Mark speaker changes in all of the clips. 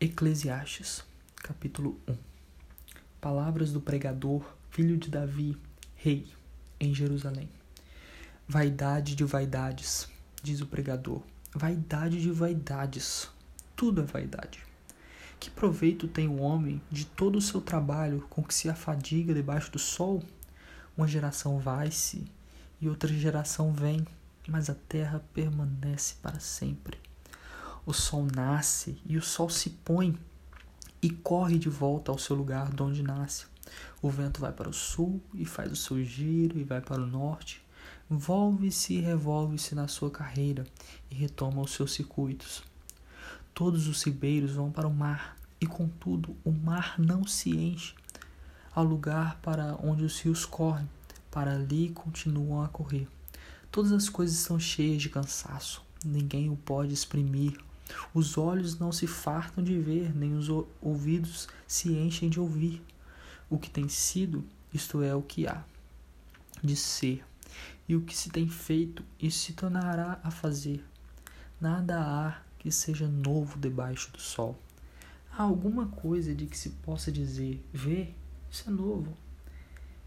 Speaker 1: Eclesiastes, capítulo 1 Palavras do pregador, filho de Davi, rei, em Jerusalém. Vaidade de vaidades, diz o pregador. Vaidade de vaidades. Tudo é vaidade. Que proveito tem o homem de todo o seu trabalho com que se afadiga debaixo do sol? Uma geração vai-se e outra geração vem, mas a terra permanece para sempre. O sol nasce e o sol se põe e corre de volta ao seu lugar de onde nasce. O vento vai para o sul e faz o seu giro e vai para o norte. Volve-se e revolve-se na sua carreira e retoma os seus circuitos. Todos os ribeiros vão para o mar e, contudo, o mar não se enche. Ao lugar para onde os rios correm, para ali continuam a correr. Todas as coisas estão cheias de cansaço, ninguém o pode exprimir os olhos não se fartam de ver, nem os ouvidos se enchem de ouvir. O que tem sido, isto é o que há de ser, e o que se tem feito, isso se tornará a fazer. Nada há que seja novo debaixo do sol. Há alguma coisa de que se possa dizer, vê, isso é novo.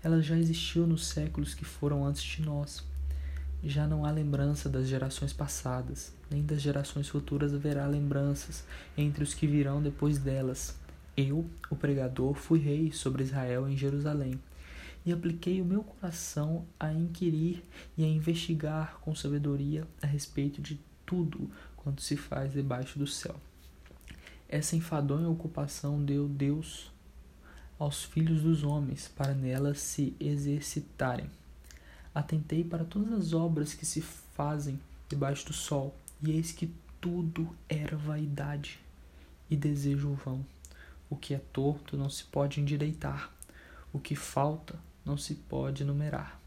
Speaker 1: Ela já existiu nos séculos que foram antes de nós já não há lembrança das gerações passadas, nem das gerações futuras haverá lembranças entre os que virão depois delas. Eu, o pregador, fui rei sobre Israel em Jerusalém, e apliquei o meu coração a inquirir e a investigar com sabedoria a respeito de tudo quanto se faz debaixo do céu. Essa enfadonha ocupação deu Deus aos filhos dos homens para nelas se exercitarem Atentei para todas as obras que se fazem debaixo do sol, e eis que tudo era vaidade e desejo vão. O que é torto não se pode endireitar, o que falta não se pode enumerar.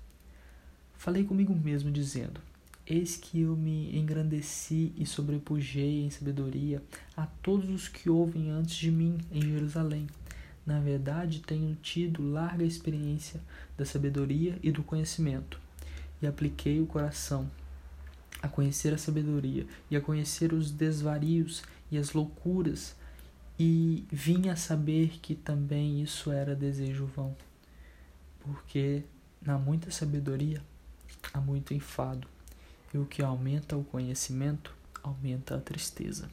Speaker 1: Falei comigo mesmo, dizendo: Eis que eu me engrandeci e sobrepujei em sabedoria a todos os que ouvem antes de mim em Jerusalém. Na verdade, tenho tido larga experiência da sabedoria e do conhecimento, e apliquei o coração a conhecer a sabedoria e a conhecer os desvarios e as loucuras, e vim a saber que também isso era desejo vão, porque na muita sabedoria há muito enfado, e o que aumenta o conhecimento aumenta a tristeza.